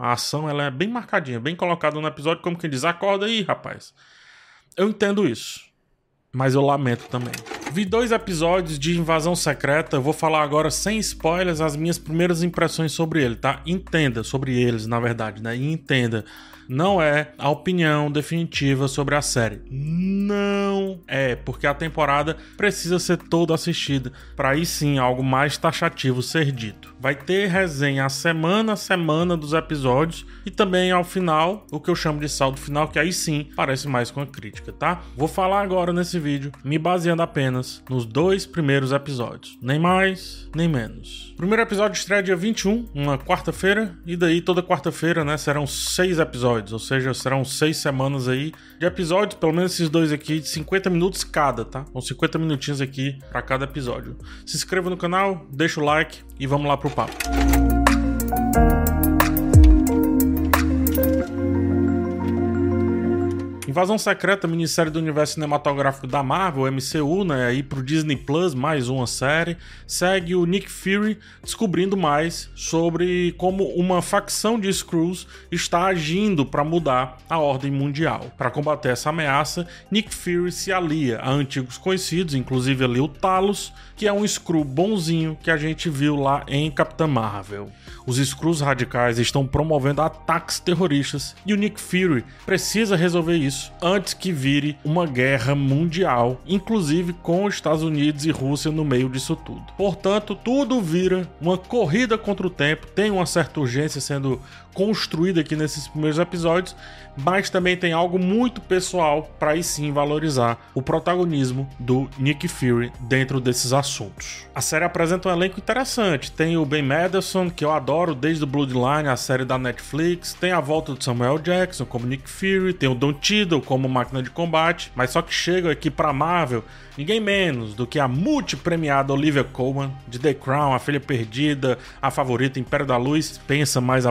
A ação ela é bem marcadinha, bem colocada no episódio, como quem diz: acorda aí, rapaz. Eu entendo isso, mas eu lamento também. Vi dois episódios de Invasão Secreta, vou falar agora sem spoilers as minhas primeiras impressões sobre ele, tá? Entenda sobre eles, na verdade, né? E entenda não é a opinião definitiva sobre a série. Não é, porque a temporada precisa ser toda assistida para aí sim algo mais taxativo ser dito. Vai ter resenha a semana a semana dos episódios e também ao final, o que eu chamo de saldo final, que aí sim parece mais com a crítica, tá? Vou falar agora nesse vídeo, me baseando apenas nos dois primeiros episódios, nem mais, nem menos. primeiro episódio estreia dia 21, uma quarta-feira, e daí toda quarta-feira, né, serão seis episódios ou seja, serão seis semanas aí de episódios, pelo menos esses dois aqui, de 50 minutos cada, tá? Com 50 minutinhos aqui para cada episódio. Se inscreva no canal, deixa o like e vamos lá pro papo. Invasão Secreta, minissérie do universo cinematográfico da Marvel, MCU, né, aí pro Disney Plus, mais uma série, segue o Nick Fury descobrindo mais sobre como uma facção de Skrulls está agindo para mudar a ordem mundial. Para combater essa ameaça, Nick Fury se alia a antigos conhecidos, inclusive ali o Talos, que é um Skrull bonzinho que a gente viu lá em Capitã Marvel. Os Skrulls radicais estão promovendo ataques terroristas e o Nick Fury precisa resolver isso isso antes que vire uma guerra mundial, inclusive com os Estados Unidos e Rússia no meio disso tudo. Portanto, tudo vira uma corrida contra o tempo, tem uma certa urgência sendo construída aqui nesses primeiros episódios, mas também tem algo muito pessoal para aí sim valorizar o protagonismo do Nick Fury dentro desses assuntos. A série apresenta um elenco interessante, tem o Ben Madison, que eu adoro desde o Bloodline, a série da Netflix, tem a volta do Samuel Jackson como Nick Fury, tem o Don Cheadle como máquina de combate, mas só que chega aqui para Marvel ninguém menos do que a multi-premiada Olivia Colman de The Crown, A Filha Perdida, A Favorita, Império da Luz, pensa mais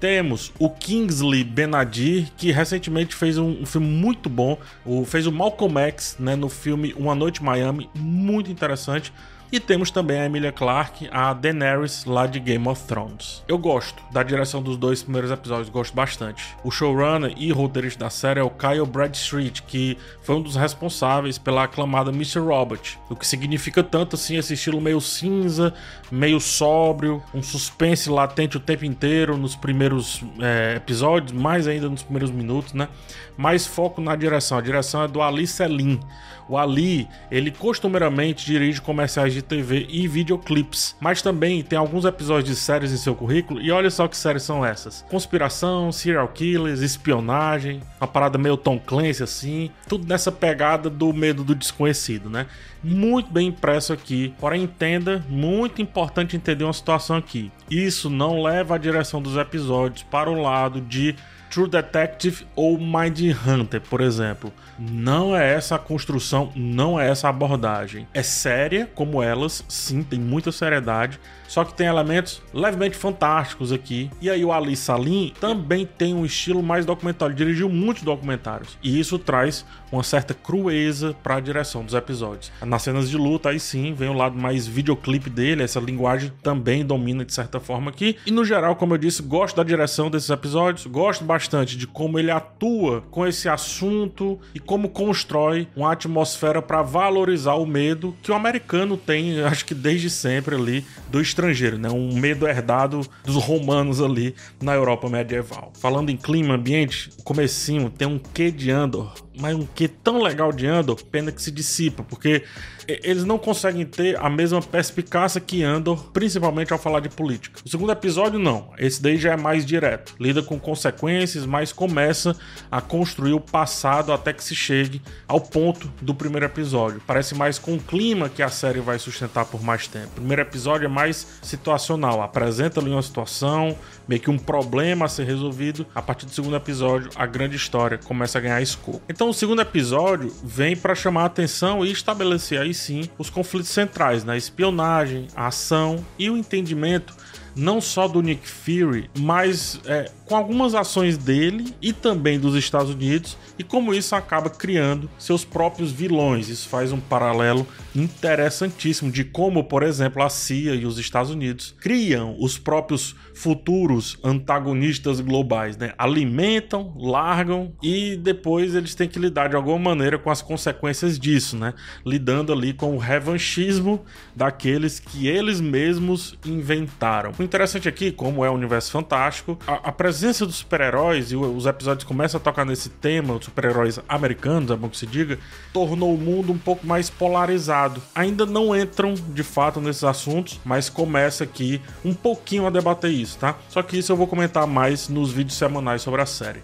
Temos o Kingsley Benadir, que recentemente fez um, um filme muito bom, o, fez o Malcolm X né, no filme Uma Noite Miami, muito interessante. E temos também a Emilia Clarke, a Daenerys lá de Game of Thrones. Eu gosto da direção dos dois primeiros episódios, gosto bastante. O showrunner e roteirista da série é o Kyle Bradstreet, que foi um dos responsáveis pela aclamada Mr. Robot, o que significa tanto assim esse estilo meio cinza, meio sóbrio, um suspense latente o tempo inteiro nos primeiros é, episódios, mais ainda nos primeiros minutos, né? Mais foco na direção. A direção é do Ali Selim. O Ali, ele costumeiramente dirige comerciais de TV e videoclips, mas também tem alguns episódios de séries em seu currículo. E olha só que séries são essas: conspiração, serial killers, espionagem, uma parada meio Tom Clancy assim, tudo nessa pegada do medo do desconhecido, né? Muito bem impresso aqui, porém entenda, muito importante entender uma situação aqui. Isso não leva a direção dos episódios para o lado de True Detective ou Mind Hunter, por exemplo. Não é essa a construção, não é essa a abordagem. É séria, como elas, sim, tem muita seriedade, só que tem elementos levemente fantásticos aqui. E aí o Ali Salim também tem um estilo mais documentário, ele dirigiu muitos documentários. E isso traz uma certa crueza para a direção dos episódios. Nas cenas de luta, aí sim, vem o lado mais videoclipe dele, essa linguagem também domina de certa forma aqui. E no geral, como eu disse, gosto da direção desses episódios, gosto bastante de como ele atua com esse assunto e como constrói uma atmosfera para valorizar o medo que o americano tem, acho que desde sempre ali, do estrangeiro, né? Um medo herdado dos romanos ali na Europa medieval. Falando em clima, ambiente, o comecinho tem um quê de Andor mas um que tão legal de Andor, pena que se dissipa, porque eles não conseguem ter a mesma perspicácia que Andor, principalmente ao falar de política. O segundo episódio, não. Esse daí já é mais direto. Lida com consequências, mas começa a construir o passado até que se chegue ao ponto do primeiro episódio. Parece mais com o clima que a série vai sustentar por mais tempo. O primeiro episódio é mais situacional, apresenta ali uma situação, meio que um problema a ser resolvido. A partir do segundo episódio, a grande história começa a ganhar escopo. Então, o segundo episódio vem para chamar a atenção e estabelecer aí sim os conflitos centrais, na né? espionagem, a ação e o entendimento não só do Nick Fury, mas é, com algumas ações dele e também dos Estados Unidos, e como isso acaba criando seus próprios vilões. Isso faz um paralelo interessantíssimo de como, por exemplo, a CIA e os Estados Unidos criam os próprios futuros antagonistas globais, né? Alimentam, largam e depois eles têm que lidar de alguma maneira com as consequências disso, né? Lidando ali com o revanchismo daqueles que eles mesmos inventaram. O interessante aqui, como é o universo fantástico, a, a presença dos super-heróis e os episódios começam a tocar nesse tema, super-heróis americanos, é bom que se diga, tornou o mundo um pouco mais polarizado. Ainda não entram de fato nesses assuntos, mas começa aqui um pouquinho a debater isso tá? Só que isso eu vou comentar mais nos vídeos semanais sobre a série.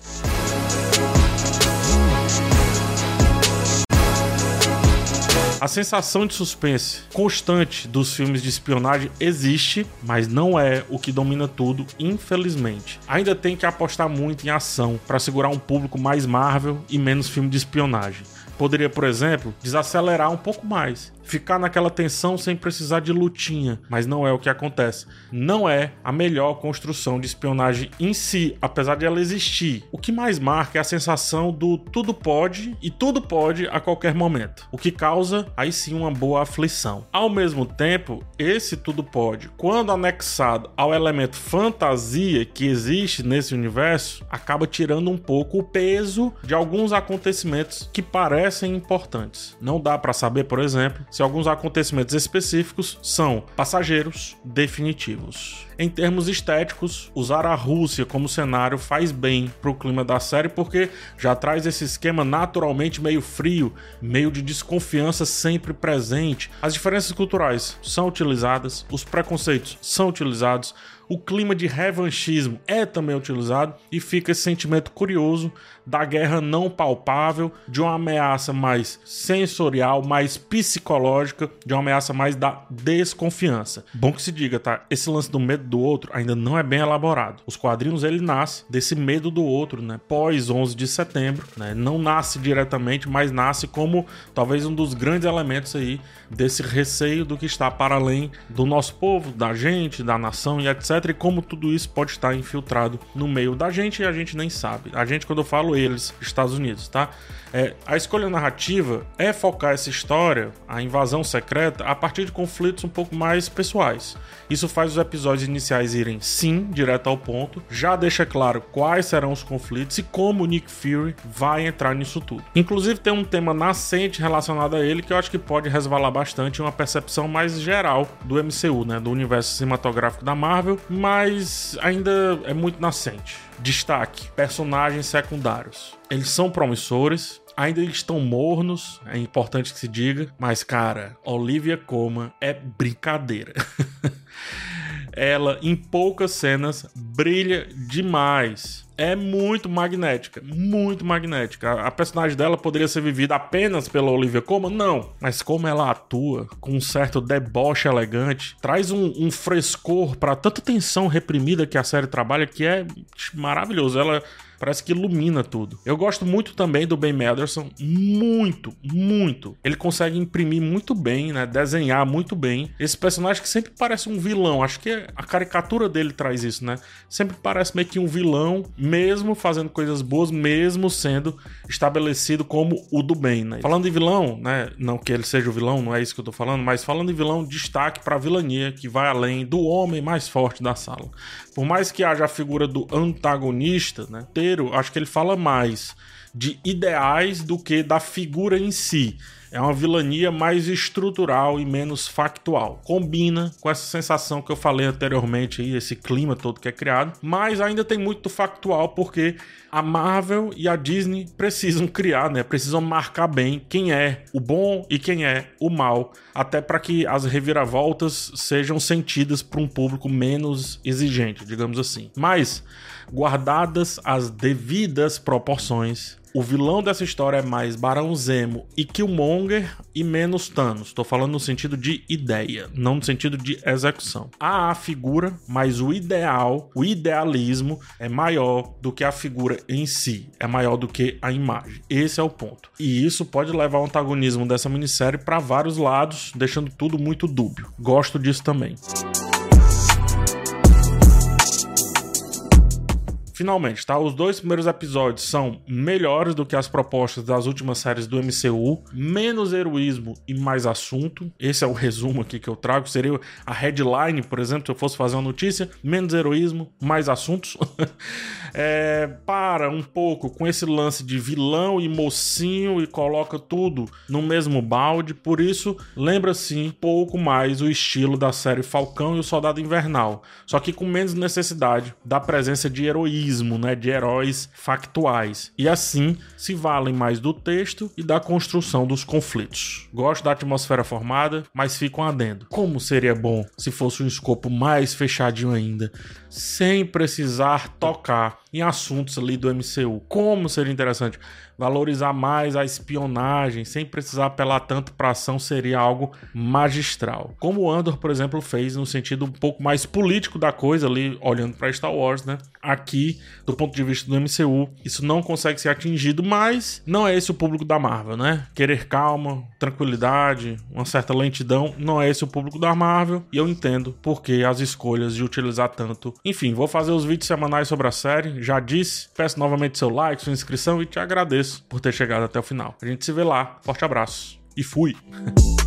A sensação de suspense constante dos filmes de espionagem existe, mas não é o que domina tudo, infelizmente. Ainda tem que apostar muito em ação para segurar um público mais Marvel e menos filme de espionagem. Poderia, por exemplo, desacelerar um pouco mais ficar naquela tensão sem precisar de lutinha, mas não é o que acontece. Não é a melhor construção de espionagem em si, apesar de ela existir. O que mais marca é a sensação do tudo pode e tudo pode a qualquer momento, o que causa aí sim uma boa aflição. Ao mesmo tempo, esse tudo pode, quando anexado ao elemento fantasia que existe nesse universo, acaba tirando um pouco o peso de alguns acontecimentos que parecem importantes. Não dá para saber, por exemplo, se alguns acontecimentos específicos são passageiros definitivos. Em termos estéticos, usar a Rússia como cenário faz bem para o clima da série porque já traz esse esquema naturalmente meio frio, meio de desconfiança sempre presente. As diferenças culturais são utilizadas, os preconceitos são utilizados, o clima de revanchismo é também utilizado e fica esse sentimento curioso da guerra não palpável, de uma ameaça mais sensorial, mais psicológica, de uma ameaça mais da desconfiança. Bom que se diga, tá? Esse lance do medo do outro ainda não é bem elaborado. Os quadrinhos ele nasce desse medo do outro, né? Pós 11 de setembro, né? Não nasce diretamente, mas nasce como talvez um dos grandes elementos aí desse receio do que está para além do nosso povo, da gente, da nação e etc e como tudo isso pode estar infiltrado no meio da gente e a gente nem sabe. A gente, quando eu falo eles, Estados Unidos, tá? É, a escolha narrativa é focar essa história, a invasão secreta, a partir de conflitos um pouco mais pessoais. Isso faz os episódios iniciais irem sim, direto ao ponto, já deixa claro quais serão os conflitos e como Nick Fury vai entrar nisso tudo. Inclusive tem um tema nascente relacionado a ele que eu acho que pode resvalar bastante uma percepção mais geral do MCU, né, do universo cinematográfico da Marvel, mas ainda é muito nascente. Destaque: personagens secundários. Eles são promissores, ainda estão mornos, é importante que se diga, mas cara, Olivia Colman é brincadeira. Ela, em poucas cenas, brilha demais. É muito magnética, muito magnética. A personagem dela poderia ser vivida apenas pela Olivia Colman? Não. Mas como ela atua com um certo deboche elegante, traz um, um frescor para tanta tensão reprimida que a série trabalha que é maravilhoso. Ela Parece que ilumina tudo. Eu gosto muito também do Ben Mendelsohn, muito, muito. Ele consegue imprimir muito bem, né? Desenhar muito bem. Esse personagem que sempre parece um vilão. Acho que a caricatura dele traz isso, né? Sempre parece meio que um vilão, mesmo fazendo coisas boas, mesmo sendo estabelecido como o do bem, né? Falando em vilão, né? Não que ele seja o vilão, não é isso que eu tô falando, mas falando em vilão, destaque para a vilania que vai além do homem mais forte da sala. Por mais que haja a figura do antagonista, né? Acho que ele fala mais de ideais do que da figura em si. É uma vilania mais estrutural e menos factual. Combina com essa sensação que eu falei anteriormente aí, esse clima todo que é criado, mas ainda tem muito factual porque a Marvel e a Disney precisam criar, né? Precisam marcar bem quem é o bom e quem é o mal, até para que as reviravoltas sejam sentidas por um público menos exigente, digamos assim. Mas guardadas as devidas proporções, o vilão dessa história é mais Barão Zemo e Killmonger e menos Thanos. Estou falando no sentido de ideia, não no sentido de execução. Há a figura, mas o ideal, o idealismo é maior do que a figura em si, é maior do que a imagem. Esse é o ponto. E isso pode levar o antagonismo dessa minissérie para vários lados, deixando tudo muito dúbio. Gosto disso também. Finalmente, tá? Os dois primeiros episódios são melhores do que as propostas das últimas séries do MCU, menos heroísmo e mais assunto. Esse é o resumo aqui que eu trago. Seria a headline, por exemplo, se eu fosse fazer uma notícia: menos heroísmo, mais assuntos. é, para um pouco com esse lance de vilão e mocinho e coloca tudo no mesmo balde. Por isso, lembra sim pouco mais o estilo da série Falcão e o Soldado Invernal, só que com menos necessidade da presença de heroísmo, né, de heróis factuais. E assim se valem mais do texto e da construção dos conflitos. Gosto da atmosfera formada, mas fico um adendo. Como seria bom se fosse um escopo mais fechadinho ainda, sem precisar tocar em assuntos ali do MCU. Como seria interessante valorizar mais a espionagem sem precisar apelar tanto para ação seria algo magistral. Como o Andor, por exemplo, fez no sentido um pouco mais político da coisa ali, olhando para Star Wars, né? Aqui, do ponto de vista do MCU, isso não consegue ser atingido, mas não é esse o público da Marvel, né? Querer calma, tranquilidade, uma certa lentidão, não é esse o público da Marvel, e eu entendo porque as escolhas de utilizar tanto. Enfim, vou fazer os vídeos semanais sobre a série, já disse. Peço novamente seu like, sua inscrição e te agradeço por ter chegado até o final. A gente se vê lá. Forte abraço e fui!